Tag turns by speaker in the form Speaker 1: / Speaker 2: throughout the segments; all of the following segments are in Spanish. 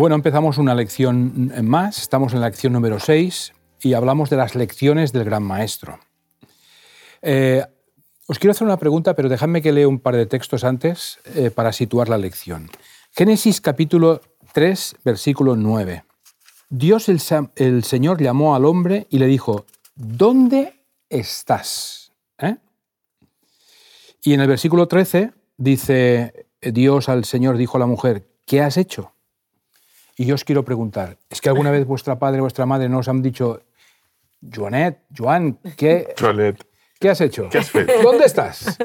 Speaker 1: Bueno, empezamos una lección más, estamos en la lección número 6 y hablamos de las lecciones del gran maestro. Eh, os quiero hacer una pregunta, pero dejadme que lea un par de textos antes eh, para situar la lección. Génesis capítulo 3, versículo 9. Dios el, Señor llamó al hombre y le dijo, ¿dónde estás? ¿Eh? Y en el versículo 13 dice, Dios al Señor dijo a la mujer, ¿qué has hecho? Y yo os quiero preguntar, ¿es que alguna vez vuestra padre o vuestra madre nos han dicho, Joanet, Joan, ¿qué, ¿qué has hecho?
Speaker 2: ¿Qué has
Speaker 1: ¿Dónde estás?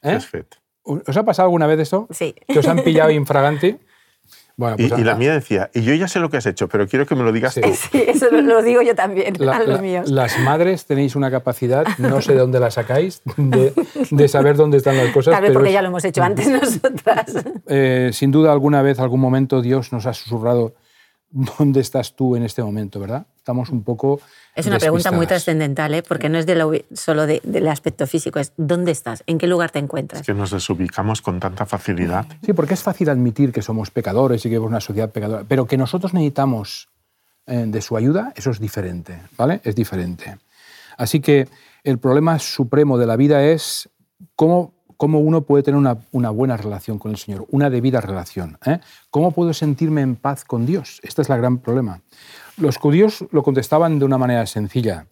Speaker 2: ¿Qué has
Speaker 1: ¿Eh? ¿Os ha pasado alguna vez eso?
Speaker 3: Sí.
Speaker 1: ¿Que os han pillado infraganti?
Speaker 2: Bueno, pues y, la mía decía, y yo ya sé lo que has hecho, pero quiero que me lo digas tú.
Speaker 3: Sí, eso lo, digo yo también, a los míos.
Speaker 1: Las madres tenéis una capacidad, no sé de dónde la sacáis, de, saber dónde están las cosas.
Speaker 3: Tal vez porque ya lo hemos hecho antes nosotras.
Speaker 1: Eh, sin duda, alguna vez, algún momento, Dios nos ha susurrado, ¿dónde estás tú en este momento, verdad? Estamos un poco
Speaker 3: es una pregunta muy trascendental, ¿eh? porque no es de solo del aspecto físico, es ¿dónde estás? ¿En qué lugar te encuentras?
Speaker 2: Es que nos desubicamos con tanta facilidad.
Speaker 1: Sí, porque es fácil admitir que somos pecadores y que vivimos una sociedad pecadora, pero que nosotros necesitamos eh, de su ayuda, eso es diferente, ¿vale? Es diferente. Así que el problema supremo de la vida es cómo, cómo uno puede tener una, una, buena relación con el Señor, una debida relación. ¿eh? ¿Cómo puedo sentirme en paz con Dios? Este es el gran problema. Los judíos lo contestaban de una manera sencilla.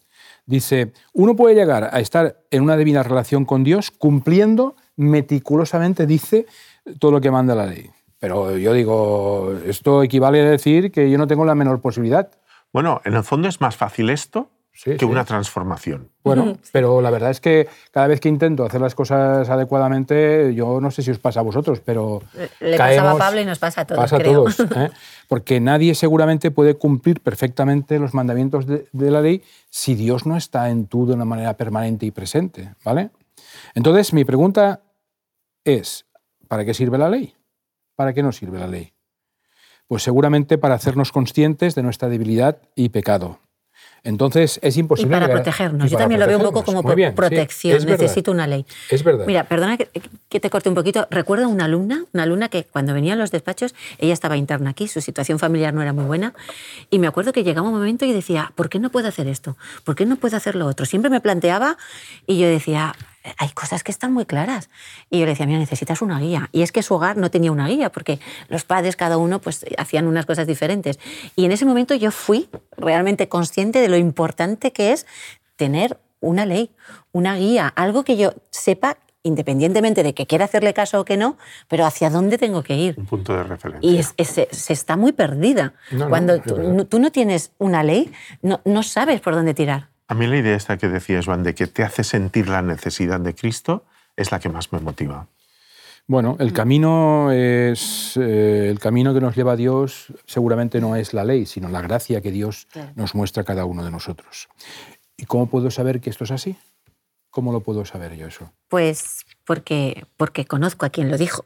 Speaker 1: Dice, uno puede llegar a estar en una divina relación con Dios cumpliendo meticulosamente, dice, todo lo que manda la ley. Pero yo digo, esto equivale a decir que yo no tengo la menor posibilidad.
Speaker 2: Bueno, en el fondo es más fácil esto que una transformación.
Speaker 1: Bueno, pero la verdad es que cada vez que intento hacer las cosas adecuadamente, yo no sé si os pasa a vosotros, pero.
Speaker 3: Le pasaba a Pablo y nos pasa a todos.
Speaker 1: Pasa a todos. ¿eh? Porque nadie seguramente puede cumplir perfectamente los mandamientos de, la ley si Dios no está en tú de una manera permanente y presente. ¿vale? Entonces, mi pregunta es: ¿para qué sirve la ley? ¿Para qué no sirve la ley? Pues seguramente para hacernos conscientes de nuestra debilidad y pecado entonces es imposible.
Speaker 3: Y para protegernos. Yo también lo veo un poco como protección. Necesito una ley.
Speaker 1: Es verdad.
Speaker 3: Mira, perdona que, te corte un poquito. Recuerdo una alumna, una alumna que cuando venía a los despachos, ella estaba interna aquí, su situación familiar no era muy buena. Y me acuerdo que llegaba un momento y decía, ¿por qué no puedo hacer esto? ¿Por qué no puedo hacer lo otro? Siempre me planteaba y yo decía, hay cosas que están muy claras. Y yo le decía, mira, necesitas una guía. Y es que su hogar no tenía una guía, porque los padres, cada uno, pues hacían unas cosas diferentes. Y en ese momento yo fui realmente consciente de lo importante que es tener una ley, una guía, algo que yo sepa independientemente de que quiera hacerle caso o que no, pero hacia dónde tengo que ir.
Speaker 2: Un punto de referencia.
Speaker 3: Y se, está muy perdida. Cuando tú, no tienes una ley, no, no sabes por dónde tirar.
Speaker 2: A mí la idea esta que decías, Juan, de que te hace sentir la necesidad de Cristo, es la que más me motiva.
Speaker 1: Bueno, el camino es eh, el camino que nos lleva a Dios. Seguramente no es la ley, sino la gracia que Dios nos muestra a cada uno de nosotros. ¿Y cómo puedo saber que esto es así? ¿Cómo lo puedo saber yo eso?
Speaker 3: Pues porque, porque conozco a quien lo dijo.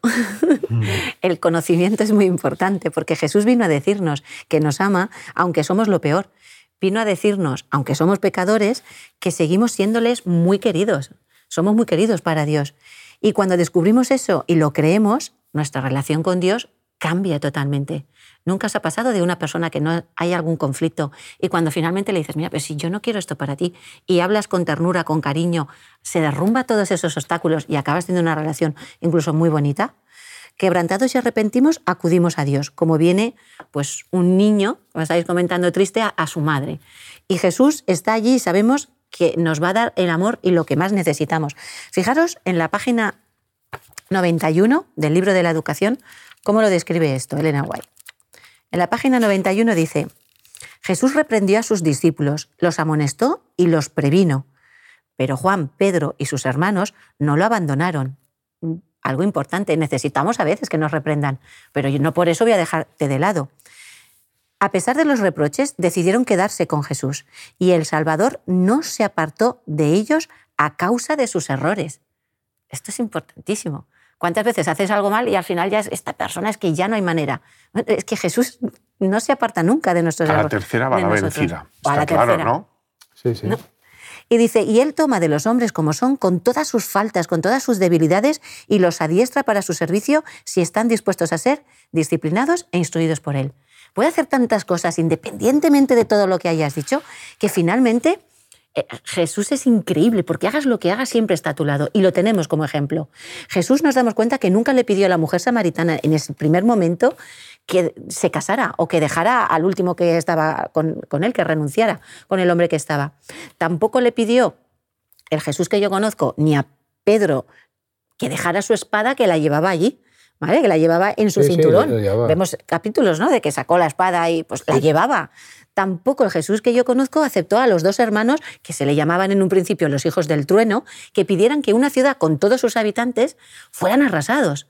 Speaker 3: Mm. el conocimiento es muy importante, porque Jesús vino a decirnos que nos ama, aunque somos lo peor vino a decirnos, aunque somos pecadores, que seguimos siéndoles muy queridos. Somos muy queridos para Dios. Y cuando descubrimos eso y lo creemos, nuestra relación con Dios cambia totalmente. Nunca se ha pasado de una persona que no hay algún conflicto y cuando finalmente le dices, mira, pero si yo no quiero esto para ti y hablas con ternura, con cariño, se derrumba todos esos obstáculos y acabas teniendo una relación incluso muy bonita, quebrantados y arrepentimos, acudimos a Dios, como viene pues un niño, como estáis comentando triste, a, su madre. Y Jesús está allí y sabemos que nos va a dar el amor y lo que más necesitamos. Fijaros en la página 91 del libro de la educación, cómo lo describe esto Elena White. En la página 91 dice, Jesús reprendió a sus discípulos, los amonestó y los previno, pero Juan, Pedro y sus hermanos no lo abandonaron algo importante. Necesitamos a veces que nos reprendan, pero yo no por eso voy a dejarte de lado. A pesar de los reproches, decidieron quedarse con Jesús y el Salvador no se apartó de ellos a causa de sus errores. Esto es importantísimo. ¿Cuántas veces haces algo mal y al final ya es, esta persona es que ya no hay manera? Es que Jesús no se aparta nunca de nuestros errores.
Speaker 2: A la tercera va la vencida.
Speaker 3: a la claro, tercera.
Speaker 2: ¿no?
Speaker 1: Sí, sí.
Speaker 3: Y dice, y él toma de los hombres como son, con todas sus faltas, con todas sus debilidades, y los adiestra para su servicio si están dispuestos a ser disciplinados e instruidos por él. puede hacer tantas cosas independientemente de todo lo que hayas dicho, que finalmente eh, Jesús es increíble, porque hagas lo que hagas, siempre está a tu lado. Y lo tenemos como ejemplo. Jesús nos damos cuenta que nunca le pidió a la mujer samaritana en ese primer momento que se casara o que dejara al último que estaba con, con él, que renunciara con el hombre que estaba. Tampoco le pidió el Jesús que yo conozco ni a Pedro que dejara su espada que la llevaba allí. ¿Vale? Que la llevaba en su
Speaker 1: Sí,
Speaker 3: cinturón. Vemos capítulos, ¿no? De que sacó la espada y pues la llevaba. Tampoco el Jesús que yo conozco aceptó a los dos hermanos, que se le llamaban en un principio los hijos del trueno, que pidieran que una ciudad con todos sus habitantes fueran arrasados.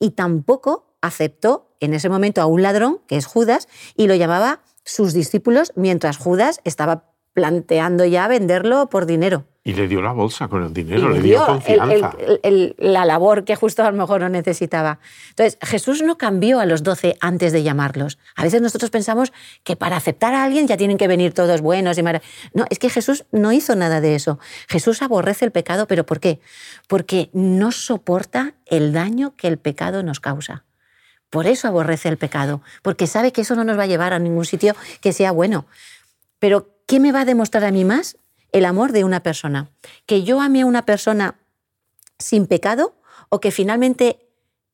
Speaker 3: Y tampoco aceptó en ese momento a un ladrón, que es Judas, y lo llamaba sus discípulos, mientras Judas estaba planteando ya venderlo por dinero.
Speaker 2: Y le dio la bolsa con el dinero,
Speaker 3: le
Speaker 2: le dio
Speaker 3: dio
Speaker 2: confianza.
Speaker 3: el- el- el- la labor que justo a lo mejor no necesitaba. Entonces, Jesús no cambió a los doce antes de llamarlos. A veces nosotros pensamos que para aceptar a alguien ya tienen que venir todos buenos y marav- No, es que Jesús no hizo nada de eso. Jesús aborrece el pecado, pero ¿por qué? Porque no soporta el daño que el pecado nos causa. Por eso aborrece el pecado, porque sabe que eso no nos va a llevar a ningún sitio que sea bueno. Pero, ¿qué me va a demostrar a mí más? El amor de una persona. Que yo ame a una persona sin pecado o que finalmente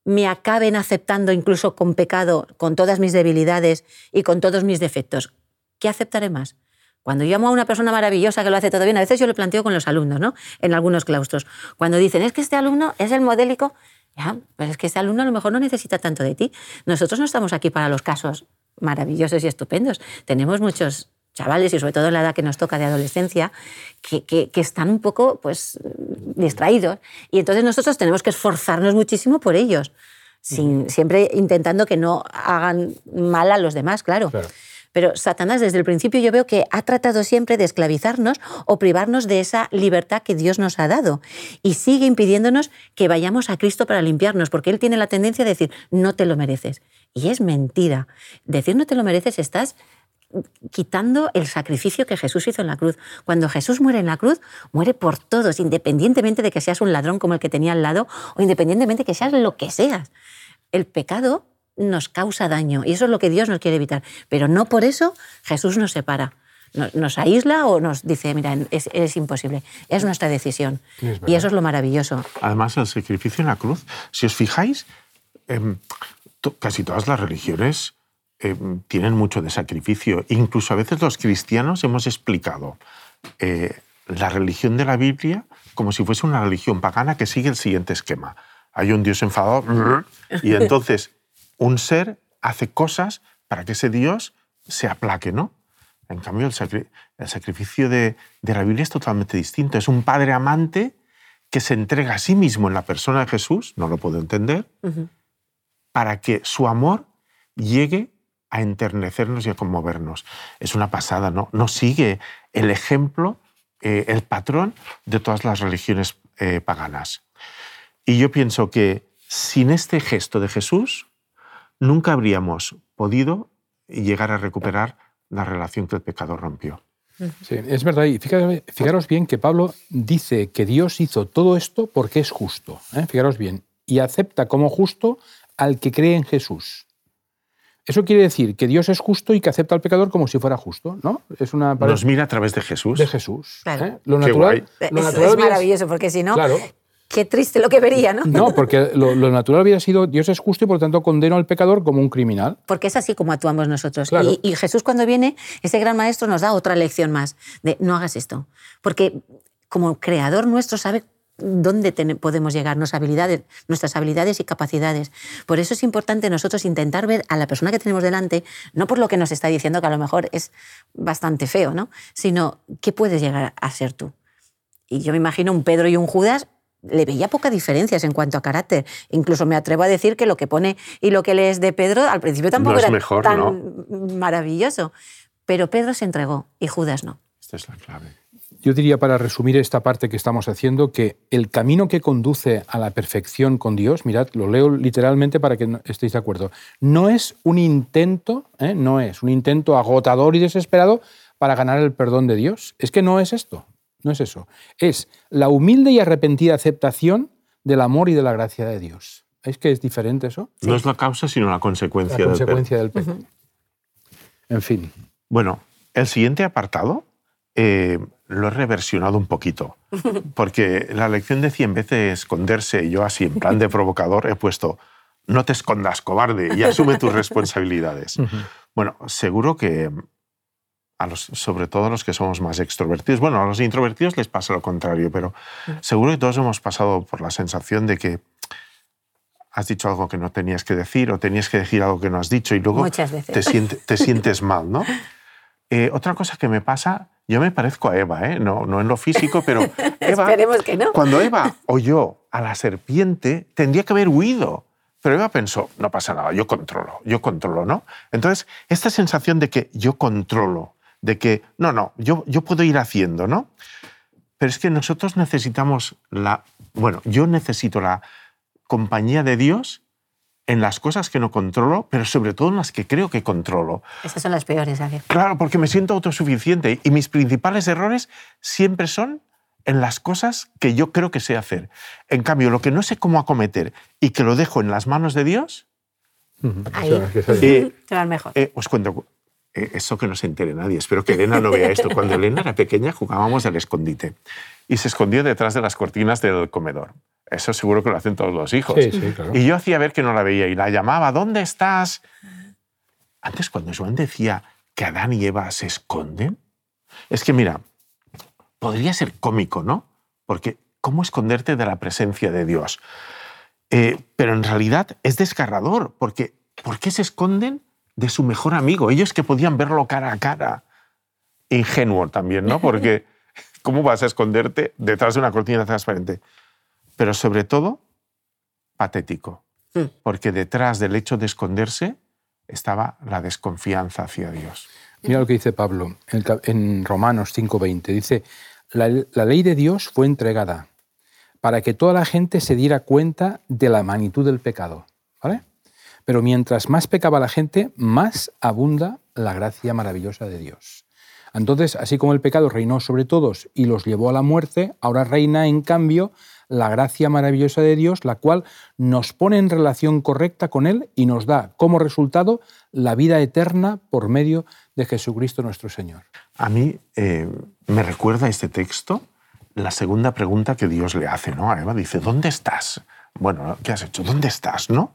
Speaker 3: me acaben aceptando incluso con pecado, con todas mis debilidades y con todos mis defectos. ¿Qué aceptaré más? Cuando yo amo a una persona maravillosa que lo hace todo bien, a veces yo lo planteo con los alumnos, ¿no? En algunos claustros. Cuando dicen, es que este alumno es el modélico, ya, pero es que este alumno a lo mejor no necesita tanto de ti. Nosotros no estamos aquí para los casos maravillosos y estupendos. Tenemos muchos chavales y sobre todo en la edad que nos toca de adolescencia, que, que- que están un poco pues, distraídos. Y entonces nosotros tenemos que esforzarnos muchísimo por ellos, sin, siempre intentando que no hagan mal a los demás, claro.
Speaker 1: Claro.
Speaker 3: Pero Satanás desde el principio yo veo que ha tratado siempre de esclavizarnos o privarnos de esa libertad que Dios nos ha dado y sigue impidiéndonos que vayamos a Cristo para limpiarnos, porque Él tiene la tendencia de decir, no te lo mereces. Y es mentira. Decir no te lo mereces estás quitando el sacrificio que Jesús hizo en la cruz. Cuando Jesús muere en la cruz, muere por todos, independientemente de que seas un ladrón como el que tenía al lado o independientemente de que seas lo que seas. El pecado nos causa daño y eso es lo que Dios nos quiere evitar. Pero no por eso Jesús nos separa. Nos, nos aísla o nos dice, mira, es, es imposible. Es nuestra decisión.
Speaker 1: Es
Speaker 3: y eso es lo maravilloso.
Speaker 2: Además, el sacrificio en la cruz, si os fijáis, to- casi todas las religiones em, tienen mucho de sacrificio. Incluso a veces los cristianos hemos explicado eh, la religión de la Biblia como si fuese una religión pagana que sigue el siguiente esquema. Hay un Dios enfadado y entonces un ser hace cosas para que ese Dios se aplaque, ¿no? En cambio, el, sacri- el sacrificio de, de la Biblia es totalmente distinto. Es un padre amante que se entrega a sí mismo en la persona de Jesús, no lo puedo entender, para que su amor llegue a enternecernos y a conmovernos. Es una pasada, ¿no? No sigue el ejemplo, eh, el patrón de todas las religiones eh, paganas. Y yo pienso que sin este gesto de Jesús, nunca habríamos podido llegar a recuperar la relación que el pecado rompió.
Speaker 1: Sí, es verdad. Y fíjate- fijaros bien que Pablo dice que Dios hizo todo esto porque es justo. ¿eh? Fijaros bien. Y acepta como justo al que cree en Jesús. Eso quiere decir que Dios es justo y que acepta al pecador como si fuera justo, ¿no? Es una
Speaker 2: Nos mira a través de Jesús.
Speaker 1: de Jesús.
Speaker 3: Claro.
Speaker 1: ¿eh? Lo
Speaker 2: Qué
Speaker 1: natural,
Speaker 2: guay.
Speaker 1: lo
Speaker 3: Es,
Speaker 1: natural
Speaker 3: es maravilloso, porque si no,
Speaker 1: Claro.
Speaker 3: Qué triste lo que vería, ¿no?
Speaker 1: No, porque lo, lo natural hubiera sido Dios es justo y por lo tanto condeno al pecador como un criminal.
Speaker 3: Porque es así como actuamos nosotros.
Speaker 1: Claro.
Speaker 3: Y, y Jesús cuando viene, ese gran maestro nos da otra lección más, de no hagas esto. Porque como creador nuestro sabe dónde podemos llegar, nuestras habilidades, nuestras habilidades y capacidades. Por eso es importante nosotros intentar ver a la persona que tenemos delante, no por lo que nos está diciendo, que a lo mejor es bastante feo, ¿no? sino qué puedes llegar a ser tú. Y yo me imagino un Pedro y un Judas le veía pocas diferencias en cuanto a carácter. Incluso me atrevo a decir que lo que pone y lo que lees de Pedro al principio tampoco
Speaker 2: No es
Speaker 3: era
Speaker 2: mejor,
Speaker 3: tan maravilloso. Pero Pedro se entregó y Judas no.
Speaker 2: Esta es la clave.
Speaker 1: Yo diría, para resumir esta parte que estamos haciendo, que el camino que conduce a la perfección con Dios, mirad, lo leo literalmente para que no- estéis de acuerdo, no es un intento, ¿eh? no es un intento agotador y desesperado para ganar el perdón de Dios. Es que no es esto, no es eso. Es la humilde y arrepentida aceptación del amor y de la gracia de Dios. ¿Es que es diferente eso?
Speaker 2: No es la causa, sino la consecuencia.
Speaker 1: La
Speaker 2: del
Speaker 1: consecuencia del pecado. En fin.
Speaker 2: Bueno, el siguiente apartado eh, lo he reversionado un poquito, porque la lección decía, en vez de esconderse, yo así en plan de provocador, he puesto, no te escondas, cobarde, y asume tus responsabilidades. Bueno, seguro que a los, sobre todo a los que somos más extrovertidos, bueno, a los introvertidos les pasa lo contrario, pero seguro que todos hemos pasado por la sensación de que has dicho algo que no tenías que decir o tenías que decir algo que no has dicho y luego Te, te sientes mal, ¿no? Eh, otra cosa que me pasa, yo me parezco a Eva, ¿eh? no, no en lo físico, pero Eva,
Speaker 3: Esperemos que no.
Speaker 2: cuando Eva oyó a la serpiente, tendría que haber huido. Pero Eva pensó, no pasa nada, yo controlo, yo controlo, ¿no? Entonces, esta sensación de que yo controlo, de que, no, no, yo, yo puedo ir haciendo, ¿no? Pero es que nosotros necesitamos la, bueno, yo necesito la compañía de Dios en las cosas que no controlo, pero sobre todo en las que creo que controlo.
Speaker 3: Esas son las peores, Javier.
Speaker 2: Claro, porque me siento autosuficiente y mis principales errores siempre son en las cosas que yo creo que sé hacer. En cambio, lo que no sé cómo acometer y que lo dejo en las manos de Dios,
Speaker 3: ahí eh, te va mejor.
Speaker 2: Eh, os cuento, eso que no se entere nadie, espero que Elena no vea esto. Cuando Elena era pequeña jugábamos al escondite y se escondió detrás de las cortinas del comedor. Eso seguro que lo hacen todos los hijos. Y yo hacía ver que no la veía y la llamaba, ¿dónde estás? Antes cuando Joan decía que Adán y Eva se esconden, es que mira, podría ser cómico, ¿no? Porque ¿cómo esconderte de la presencia de Dios? Eh, pero en realidad es desgarrador, porque ¿por qué se esconden de su mejor amigo? Ellos que podían verlo cara a cara. Ingenuo también, ¿no? Porque ¿cómo vas a esconderte detrás de una cortina transparente? pero sobre todo patético, mm. porque detrás del hecho de esconderse estaba la desconfianza hacia Dios.
Speaker 1: Mira lo que dice Pablo en Romanos 5:20. Dice, la, la, ley de Dios fue entregada para que toda la gente se diera cuenta de la magnitud del pecado. Pero mientras más pecaba la gente, más abunda la gracia maravillosa de Dios. Entonces, así como el pecado reinó sobre todos y los llevó a la muerte, ahora reina en cambio la gracia maravillosa de Dios, la cual nos pone en relación correcta con Él y nos da como resultado la vida eterna por medio de Jesucristo nuestro Señor.
Speaker 2: A mí eh, me recuerda este texto la segunda pregunta que Dios le hace ¿no? a Eva. Dice, ¿dónde estás? Bueno, ¿qué has hecho? ¿Dónde estás? ¿no?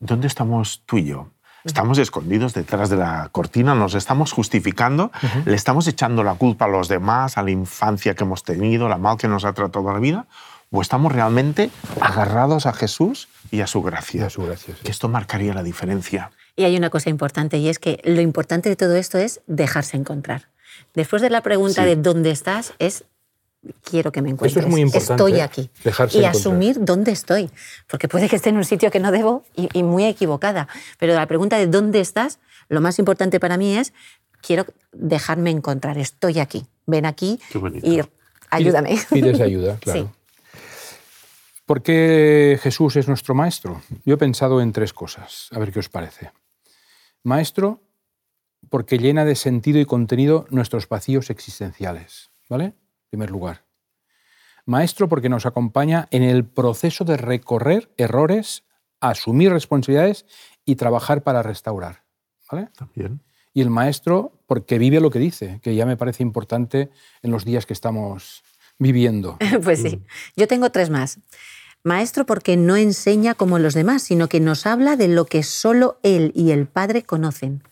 Speaker 2: ¿Dónde estamos tú y yo? Estamos escondidos detrás de la cortina, nos estamos justificando, le estamos echando la culpa a los demás, a la infancia que hemos tenido, la mal que nos ha tratado la vida, o estamos realmente agarrados a Jesús y a su gracia.
Speaker 1: A su gracia
Speaker 2: Que esto marcaría la diferencia.
Speaker 3: Y hay una cosa importante y es que lo importante de todo esto es dejarse encontrar. Después de la pregunta de dónde estás, es quiero que me encuentres.
Speaker 1: Esto es muy importante.
Speaker 3: Estoy aquí. y asumir dónde estoy. Porque puede que esté en un sitio que no debo y, muy equivocada. Pero la pregunta de dónde estás, lo más importante para mí es quiero dejarme encontrar. Estoy aquí. Ven aquí y ayúdame.
Speaker 1: Pides ayuda, claro. ¿Por qué Jesús es nuestro maestro? Yo he pensado en tres cosas, a ver qué os parece. Maestro, porque llena de sentido y contenido nuestros vacíos existenciales, ¿vale? En primer lugar. Maestro, porque nos acompaña en el proceso de recorrer errores, asumir responsabilidades y trabajar para restaurar, ¿vale?
Speaker 2: También.
Speaker 1: Y el maestro, porque vive lo que dice, que ya me parece importante en los días que estamos viviendo.
Speaker 3: pues sí. Yo tengo tres más. Maestro porque no enseña como los demás, sino que nos habla de lo que solo él y el Padre conocen.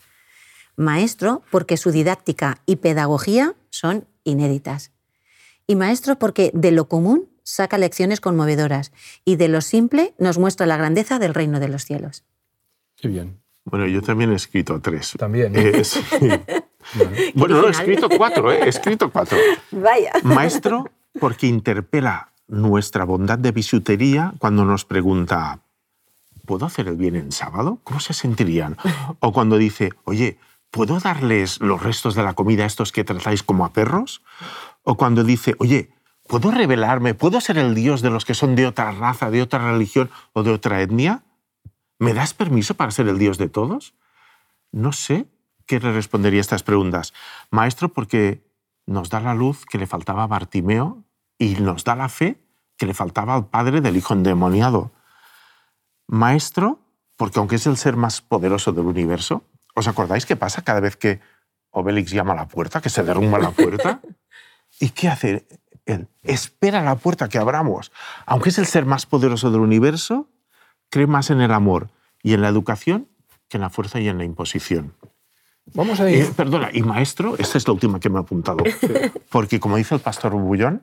Speaker 3: Maestro porque su didáctica y pedagogía son inéditas. Y maestro porque de lo común saca lecciones conmovedoras y de lo simple nos muestra la grandeza del reino de los cielos.
Speaker 1: Qué bien.
Speaker 2: Bueno, yo también he escrito tres.
Speaker 1: También.
Speaker 2: Eh, bueno, no, he escrito cuatro, ¿eh? he escrito cuatro.
Speaker 3: Vaya.
Speaker 2: Maestro porque interpela nuestra bondad de bisutería cuando nos pregunta, ¿puedo hacer el bien en sábado? ¿Cómo se sentirían? O cuando dice, oye, ¿puedo darles los restos de la comida a estos que tratáis como a perros? O cuando dice, oye, ¿puedo revelarme? ¿Puedo ser el Dios de los que son de otra raza, de otra religión o de otra etnia? ¿Me das permiso para ser el Dios de todos? No sé qué le respondería a estas preguntas. Maestro, porque nos da la luz que le faltaba a Bartimeo y nos da la fe que le faltaba al padre del hijo endemoniado. Maestro, porque aunque es el ser más poderoso del universo, ¿Os acordáis qué pasa cada vez que Obélix llama a la puerta, que se derrumba la puerta? ¿Y qué hace él? Espera a la puerta que abramos. Aunque es el ser más poderoso del universo, cree más en el amor y en la educación que en la fuerza y en la imposición.
Speaker 1: Vamos a ir.
Speaker 2: Eh, perdona, y maestro, esta es la última que me ha apuntado. Porque como dice el pastor Bullón,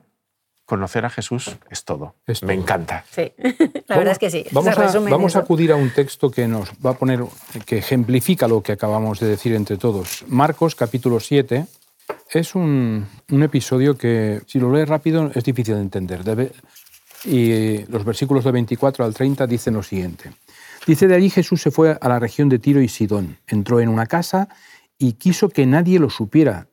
Speaker 2: conocer a Jesús es todo.
Speaker 1: Es
Speaker 2: Me encanta.
Speaker 3: Sí, la verdad es que sí.
Speaker 1: Vamos,
Speaker 3: se
Speaker 1: a, vamos a acudir a un texto que nos va a poner, que ejemplifica lo que acabamos de decir entre todos. Marcos capítulo 7 es un, un episodio que, si lo lees rápido, es difícil de entender. Debe- y los versículos de 24 al 30 dicen lo siguiente. Dice, de allí Jesús se fue a la región de Tiro y Sidón. Entró en una casa y quiso que nadie lo supiera,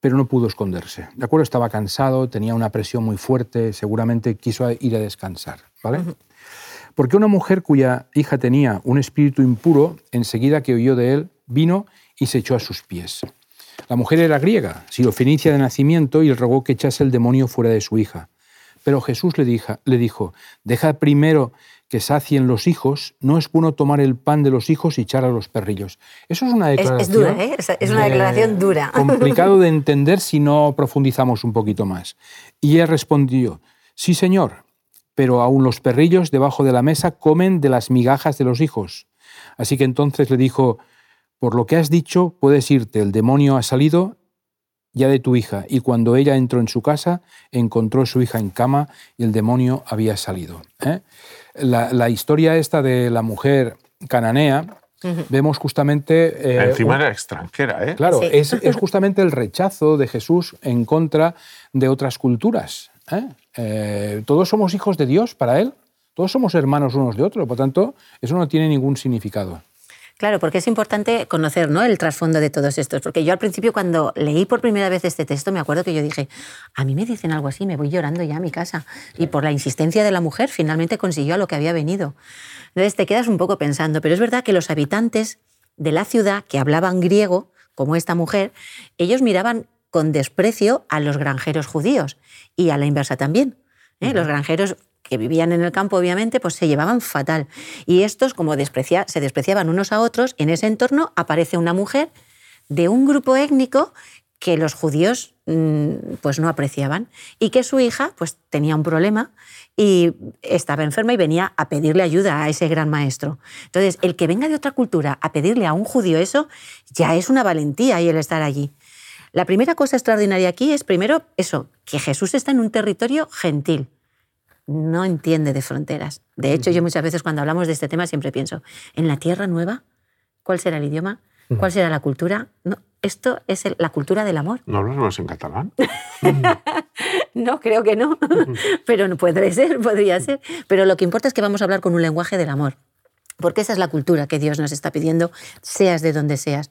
Speaker 1: pero no pudo esconderse. De acuerdo, estaba cansado, tenía una presión muy fuerte, seguramente quiso ir a descansar. ¿vale? Porque una mujer cuya hija tenía un espíritu impuro, enseguida que oyó de él, vino y se echó a sus pies. La mujer era griega, sirofenicia de nacimiento, y rogó que echase el demonio fuera de su hija. Pero Jesús le, dija- le dijo, deja primero que sacien los hijos, no es bueno tomar el pan de los hijos y echar a los perrillos. Eso es una
Speaker 3: Es- es
Speaker 1: declaración...
Speaker 3: dura, ¿eh? Es- una declaración dura.
Speaker 1: Complicado de entender si no profundizamos un poquito más. Y ella respondió, sí señor, pero aún los perrillos debajo de la mesa comen de las migajas de los hijos. Así que entonces le dijo, por lo que has dicho, puedes irte, el demonio ha salido ya de tu hija. Y cuando ella entró en su casa, encontró a su hija en cama y el demonio había salido. ¿eh? La, la historia esta de la mujer cananea, vemos justamente... eh,
Speaker 2: Encima
Speaker 1: un-
Speaker 2: era extranjera, ¿eh?
Speaker 1: Claro,
Speaker 3: Sí.
Speaker 1: es, es justamente el rechazo de Jesús en contra de otras culturas. ¿eh? Eh, todos somos hijos de Dios para Él, todos somos hermanos unos de otros, por tanto, eso no tiene ningún significado.
Speaker 3: Claro, porque es importante conocer ¿no? el trasfondo de todos estos. Porque yo al principio, cuando leí por primera vez este texto, me acuerdo que yo dije, a mí me dicen algo así, me voy llorando ya a mi casa. Y por la insistencia de la mujer, finalmente consiguió a lo que había venido. Entonces te quedas un poco pensando, pero es verdad que los habitantes de la ciudad que hablaban griego, como esta mujer, ellos miraban con desprecio a los granjeros judíos y a la inversa también. ¿eh? Los granjeros que vivían en el campo, obviamente, pues se llevaban fatal. Y estos, como desprecia- se despreciaban unos a otros, en ese entorno aparece una mujer de un grupo étnico que los judíos mm, pues no apreciaban y que su hija pues tenía un problema y estaba enferma y venía a pedirle ayuda a ese gran maestro. Entonces, el que venga de otra cultura a pedirle a un judío eso ya es una valentía y el estar allí. La primera cosa extraordinaria aquí es primero eso, que Jesús está en un territorio gentil no entiende de fronteras. De hecho, yo muchas veces cuando hablamos de este tema siempre pienso, ¿en la tierra nueva? ¿Cuál será el idioma? ¿Cuál será la cultura? No, esto es el- la cultura del amor.
Speaker 2: ¿No hablamos en catalán?
Speaker 3: No, creo que no, pero no podría ser, podría ser. Pero lo que importa es que vamos a hablar con un lenguaje del amor, porque esa es la cultura que Dios nos está pidiendo, seas de donde seas.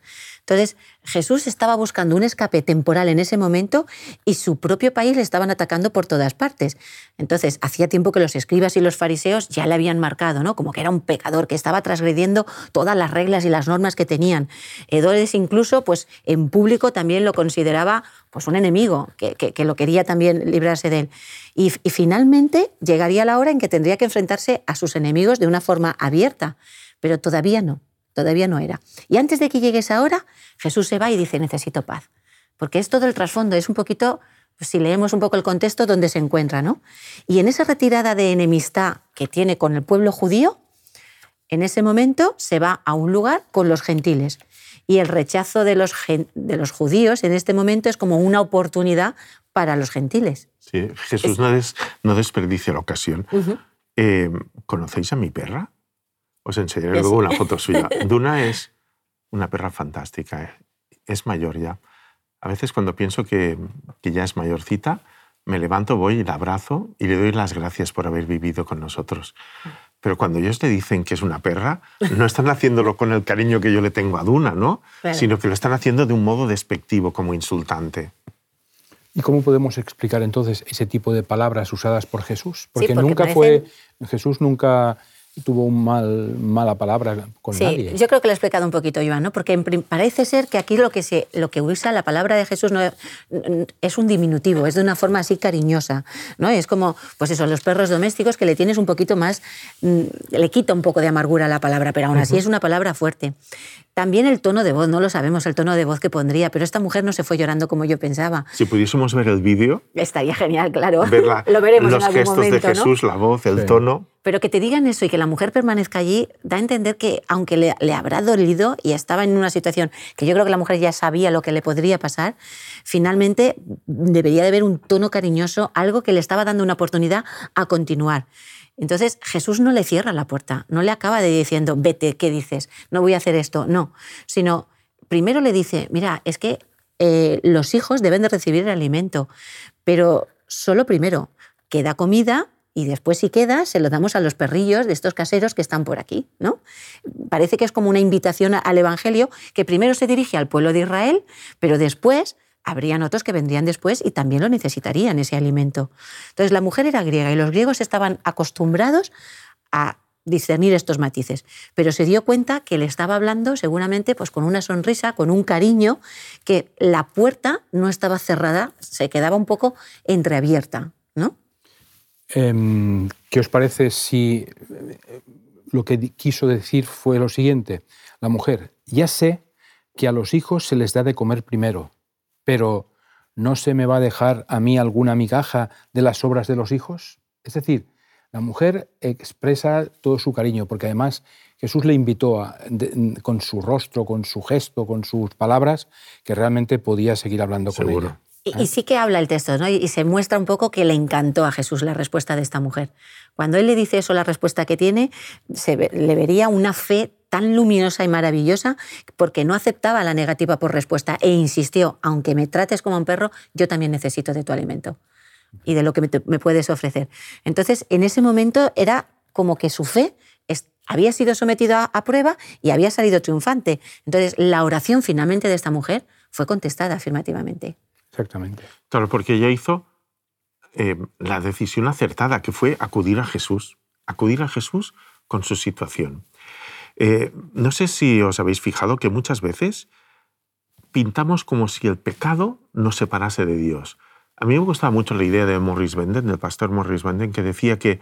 Speaker 3: Entonces, Jesús estaba buscando un escape temporal en ese momento y su propio país le estaban atacando por todas partes. Entonces, hacía tiempo que los escribas y los fariseos ya le habían marcado, ¿no? Como que era un pecador, que estaba transgrediendo todas las reglas y las normas que tenían. Herodes incluso, pues en público también lo consideraba pues un enemigo, que, que- lo quería también librarse de él. Y finalmente llegaría la hora en que tendría que enfrentarse a sus enemigos de una forma abierta, pero todavía no, todavía no era. Y antes de que llegue esa hora, Jesús se va y dice, necesito paz. Porque es todo el trasfondo, es un poquito, pues, si leemos un poco el contexto, donde se encuentra, ¿no? Y en esa retirada de enemistad que tiene con el pueblo judío, en ese momento se va a un lugar con los gentiles. Y el rechazo de los, de los judíos en este momento es como una oportunidad para los gentiles.
Speaker 2: Sí, Jesús no, des- no desperdicia la ocasión. Eh, ¿Conocéis a mi perra? Os enseñaré luego una foto suya. Duna es una perra fantástica. eh. Es mayor ya. A veces cuando pienso que, que ya es mayorcita, me levanto, voy y la abrazo y le doy las gracias por haber vivido con nosotros. Pero cuando ellos te dicen que es una perra, no están haciéndolo con el cariño que yo le tengo a Duna, ¿no?
Speaker 3: Claro.
Speaker 2: Sino que lo están haciendo de un modo despectivo, como insultante.
Speaker 1: ¿Y cómo podemos explicar entonces ese tipo de palabras usadas por Jesús? Porque,
Speaker 3: porque
Speaker 1: nunca
Speaker 3: parecen-
Speaker 1: fue, Jesús nunca tuvo un mal, mala palabra con
Speaker 3: sí,
Speaker 1: nadie.
Speaker 3: Yo creo que lo he explicado un poquito, Iván, ¿no? porque parece ser que aquí lo que, se, lo que usa la palabra de Jesús no es, un diminutivo, es de una forma así cariñosa. ¿no? Es como, pues eso, los perros domésticos que le tienes un poquito más, mm, le quita un poco de amargura a la palabra, pero aún así es una palabra fuerte. También el tono de voz, no lo sabemos el tono de voz que pondría, pero esta mujer no se fue llorando como yo pensaba.
Speaker 2: Si pudiésemos ver el vídeo.
Speaker 3: Estaría genial, claro.
Speaker 2: lo veremos los en algún gestos de Jesús, la voz, el tono.
Speaker 3: Pero que te digan eso y que la mujer permanezca allí da a entender que, aunque le, le, habrá dolido y estaba en una situación que yo creo que la mujer ya sabía lo que le podría pasar, finalmente debería de haber un tono cariñoso, algo que le estaba dando una oportunidad a continuar. Entonces Jesús no le cierra la puerta, no le acaba de diciendo, vete, ¿qué dices? No voy a hacer esto, no, sino primero le dice, mira, es que eh, los hijos deben de recibir el alimento, pero solo primero queda comida y después si queda se lo damos a los perrillos de estos caseros que están por aquí, ¿no? Parece que es como una invitación al evangelio que primero se dirige al pueblo de Israel, pero después habrían otros que vendrían después y también lo necesitarían, ese alimento. Entonces, la mujer era griega y los griegos estaban acostumbrados a discernir estos matices, pero se dio cuenta que le estaba hablando seguramente pues, con una sonrisa, con un cariño, que la puerta no estaba cerrada, se quedaba un poco entreabierta. ¿no?
Speaker 1: Em, ¿Qué os parece si eh, lo que quiso decir fue lo siguiente? La mujer, ya sé que a los hijos se les da de comer primero, pero ¿no se me va a dejar a mí alguna migaja de las obras de los hijos? Es decir, la mujer expresa todo su cariño, porque además Jesús le invitó con su rostro, con su gesto, con sus palabras, que realmente podía seguir hablando con ella.
Speaker 3: Y, y, sí que habla el texto, ¿no? Y se muestra un poco que le encantó a Jesús la respuesta de esta mujer. Cuando él le dice eso, la respuesta que tiene, se le vería una fe tan luminosa y maravillosa porque no aceptaba la negativa por respuesta e insistió, aunque me trates como un perro, yo también necesito de tu alimento y de lo que me, puedes ofrecer. Entonces, en ese momento era como que su fe había sido sometida a, prueba y había salido triunfante. Entonces, la oración finalmente de esta mujer fue contestada afirmativamente.
Speaker 1: Exactamente.
Speaker 2: Claro, porque ella hizo eh, la decisión acertada, que fue acudir a Jesús, acudir a Jesús con su situación. Eh, no sé si os habéis fijado que muchas veces pintamos como si el pecado nos separase de Dios. A mí me gustaba mucho la idea de Morris Benden, del pastor Morris Benden, que decía que,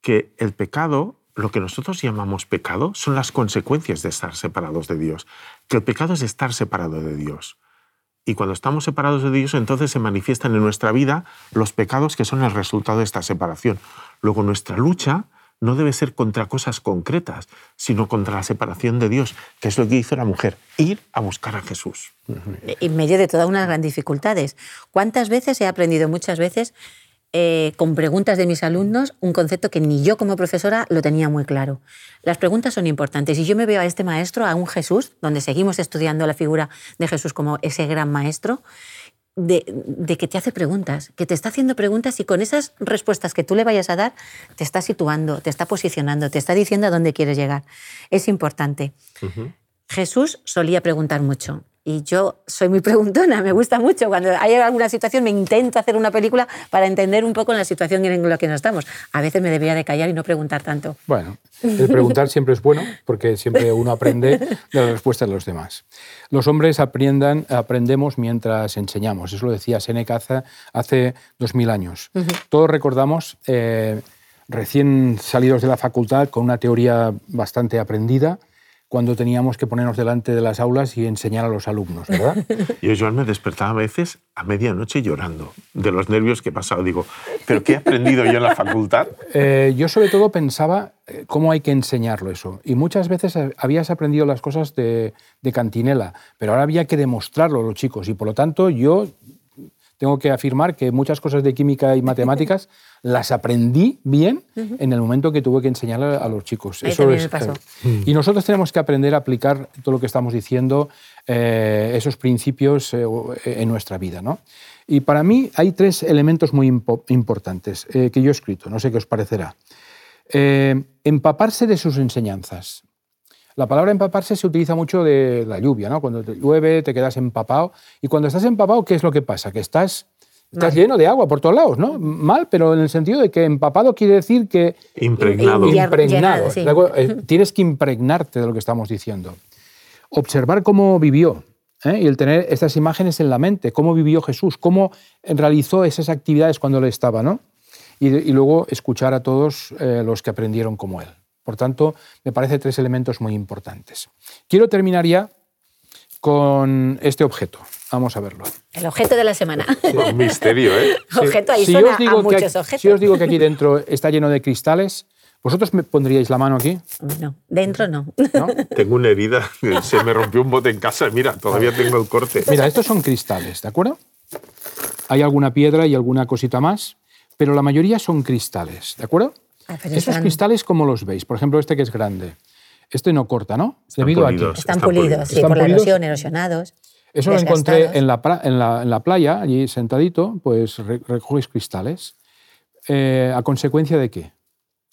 Speaker 2: que el pecado, lo que nosotros llamamos pecado, son las consecuencias de estar separados de Dios. Que el pecado es estar separado de Dios. Y cuando estamos separados de Dios, entonces se manifiestan en nuestra vida los pecados que son el resultado de esta separación. Luego nuestra lucha no debe ser contra cosas concretas, sino contra la separación de Dios, que es lo que hizo la mujer, ir a buscar a Jesús.
Speaker 3: En medio de todas unas grandes dificultades. ¿Cuántas veces he aprendido muchas veces eh, con preguntas de mis alumnos un concepto que ni yo como profesora lo tenía muy claro. Las preguntas son importantes y yo me veo a este maestro, a un Jesús, donde seguimos estudiando la figura de Jesús como ese gran maestro, de, que te hace preguntas, que te está haciendo preguntas y con esas respuestas que tú le vayas a dar, te está situando, te está posicionando, te está diciendo a dónde quieres llegar. Es importante. Jesús solía preguntar mucho. Y yo soy muy preguntona, me gusta mucho. Cuando hay alguna situación me intento hacer una película para entender un poco la situación en la que nos estamos. A veces me debería de callar y no preguntar tanto.
Speaker 1: Bueno, el preguntar siempre es bueno porque siempre uno aprende de las respuestas de los demás. Los hombres aprendan, aprendemos mientras enseñamos. Eso lo decía Seneca hace, dos mil años. Todos recordamos, eh, recién salidos de la facultad, con una teoría bastante aprendida, cuando teníamos que ponernos delante de las aulas y enseñar a los alumnos, ¿verdad?
Speaker 2: Yo, Joan, me despertaba a veces a medianoche llorando de los nervios que he pasado. Digo, ¿pero qué he aprendido yo en la facultad?
Speaker 1: Eh, yo sobre todo pensaba eh, cómo hay que enseñarlo eso. Y muchas veces habías aprendido las cosas de, de cantinela, pero ahora había que demostrarlo a los chicos. Y por lo tanto yo tengo que afirmar que muchas cosas de química y matemáticas las aprendí bien en el momento que tuve que enseñar a los chicos.
Speaker 3: Eso es, pasó.
Speaker 1: Eh, y nosotros tenemos que aprender a aplicar todo lo que estamos diciendo, eh, esos principios eh, en nuestra vida. ¿no? Y para mí hay tres elementos muy importantes que yo he escrito, no sé qué os parecerá. empaparse de sus enseñanzas. La palabra empaparse se utiliza mucho de la lluvia, ¿no? Cuando te llueve, te quedas empapado. Y cuando estás empapado, ¿qué es lo que pasa? Que estás Estás lleno de agua por todos lados, ¿no? Mal, pero en el sentido de que empapado quiere decir que...
Speaker 2: Impregnado.
Speaker 3: Y- y-
Speaker 1: impregnado.
Speaker 3: llenado, sí.
Speaker 1: Eh, Tienes que impregnarte de lo que estamos diciendo. Observar cómo vivió ¿eh? y el tener estas imágenes en la mente, cómo vivió Jesús, cómo realizó esas actividades cuando él estaba, ¿no? Y, luego escuchar a todos eh, los que aprendieron como él. Por tanto, me parece tres elementos muy importantes. Quiero terminar ya con este objeto. Vamos a verlo.
Speaker 3: El objeto de la semana.
Speaker 2: Un misterio, ¿eh?
Speaker 3: Objeto, ahí
Speaker 1: Si
Speaker 3: suena
Speaker 1: os digo
Speaker 3: a
Speaker 1: que
Speaker 3: muchos
Speaker 1: aquí-
Speaker 3: objetos.
Speaker 1: Si os digo que aquí dentro está lleno de cristales, ¿vosotros me pondríais la mano aquí?
Speaker 3: No, dentro no.
Speaker 1: ¿No?
Speaker 2: Tengo una herida, se me rompió un bote en casa, mira, todavía tengo el corte.
Speaker 1: Mira, estos son cristales, ¿de acuerdo? Hay alguna piedra y alguna cosita más, pero la mayoría son cristales, ¿de acuerdo?
Speaker 3: Ah,
Speaker 1: Esos
Speaker 3: están-
Speaker 1: cristales, ¿cómo los veis? Por ejemplo, este que es grande. Este no corta, ¿no?
Speaker 2: Están
Speaker 1: Debido a aquí.
Speaker 3: Están,
Speaker 2: Están
Speaker 3: pulidos,
Speaker 2: pulidos.
Speaker 3: sí,
Speaker 1: ¿Están
Speaker 3: por la erosión, erosionados.
Speaker 1: Eso lo encontré en la, en, la, en la playa, allí sentadito, pues re- recoges cristales. Eh, ¿A consecuencia de qué?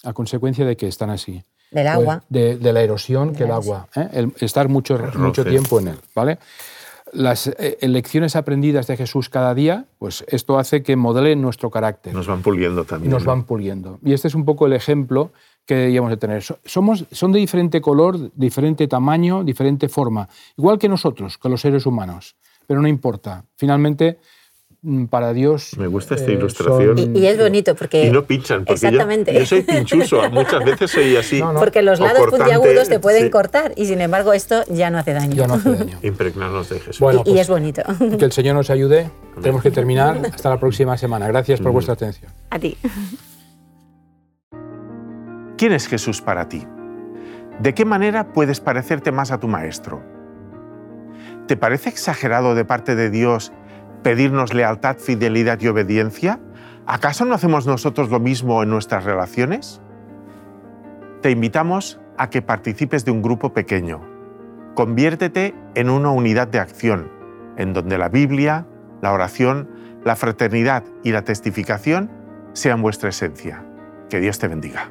Speaker 1: ¿A consecuencia de qué están así?
Speaker 3: Del
Speaker 1: Pues
Speaker 3: agua.
Speaker 1: de, de la erosión
Speaker 3: De
Speaker 1: que el agua, ¿eh? el estar mucho, mucho tiempo en él, ¿vale? Las eh, lecciones aprendidas de Jesús cada día, pues esto hace que modelen nuestro carácter
Speaker 2: Nos van puliendo
Speaker 1: y
Speaker 2: también.
Speaker 1: nos
Speaker 2: ¿no?
Speaker 1: van puliendo. Y este es un poco el ejemplo que deberíamos de tener. So- Somos, son de diferente color, diferente tamaño, diferente forma, igual que nosotros, que los seres humanos, pero no importa. Finalmente, para Dios...
Speaker 2: Me gusta esta
Speaker 1: eh,
Speaker 2: ilustración.
Speaker 1: son-
Speaker 3: Y, y es bonito porque.
Speaker 2: Y no pinchan, porque
Speaker 3: Exactamente.
Speaker 2: Yo, soy pinchuso, muchas veces soy así.
Speaker 1: No, no.
Speaker 3: Porque los lados
Speaker 2: cortante,
Speaker 3: puntiagudos te pueden
Speaker 2: sí.
Speaker 3: cortar y sin embargo esto ya no hace daño.
Speaker 1: Ya no hace daño.
Speaker 2: Impregnarnos de Jesús.
Speaker 1: Bueno,
Speaker 3: y, y
Speaker 1: pues-
Speaker 3: es bonito.
Speaker 1: Que el Señor nos ayude. Tenemos que terminar. Hasta la próxima semana. Gracias por vuestra atención.
Speaker 3: A ti.
Speaker 2: ¿Quién es Jesús para ti? ¿De qué manera puedes parecerte más a tu Maestro? ¿Te parece exagerado de parte de Dios pedirnos lealtad, fidelidad y obediencia? ¿Acaso no hacemos nosotros lo mismo en nuestras relaciones? Te invitamos a que participes de un grupo pequeño. Conviértete en una unidad de acción, en donde la Biblia, la oración, la fraternidad y la testificación sean vuestra esencia. Que Dios te bendiga.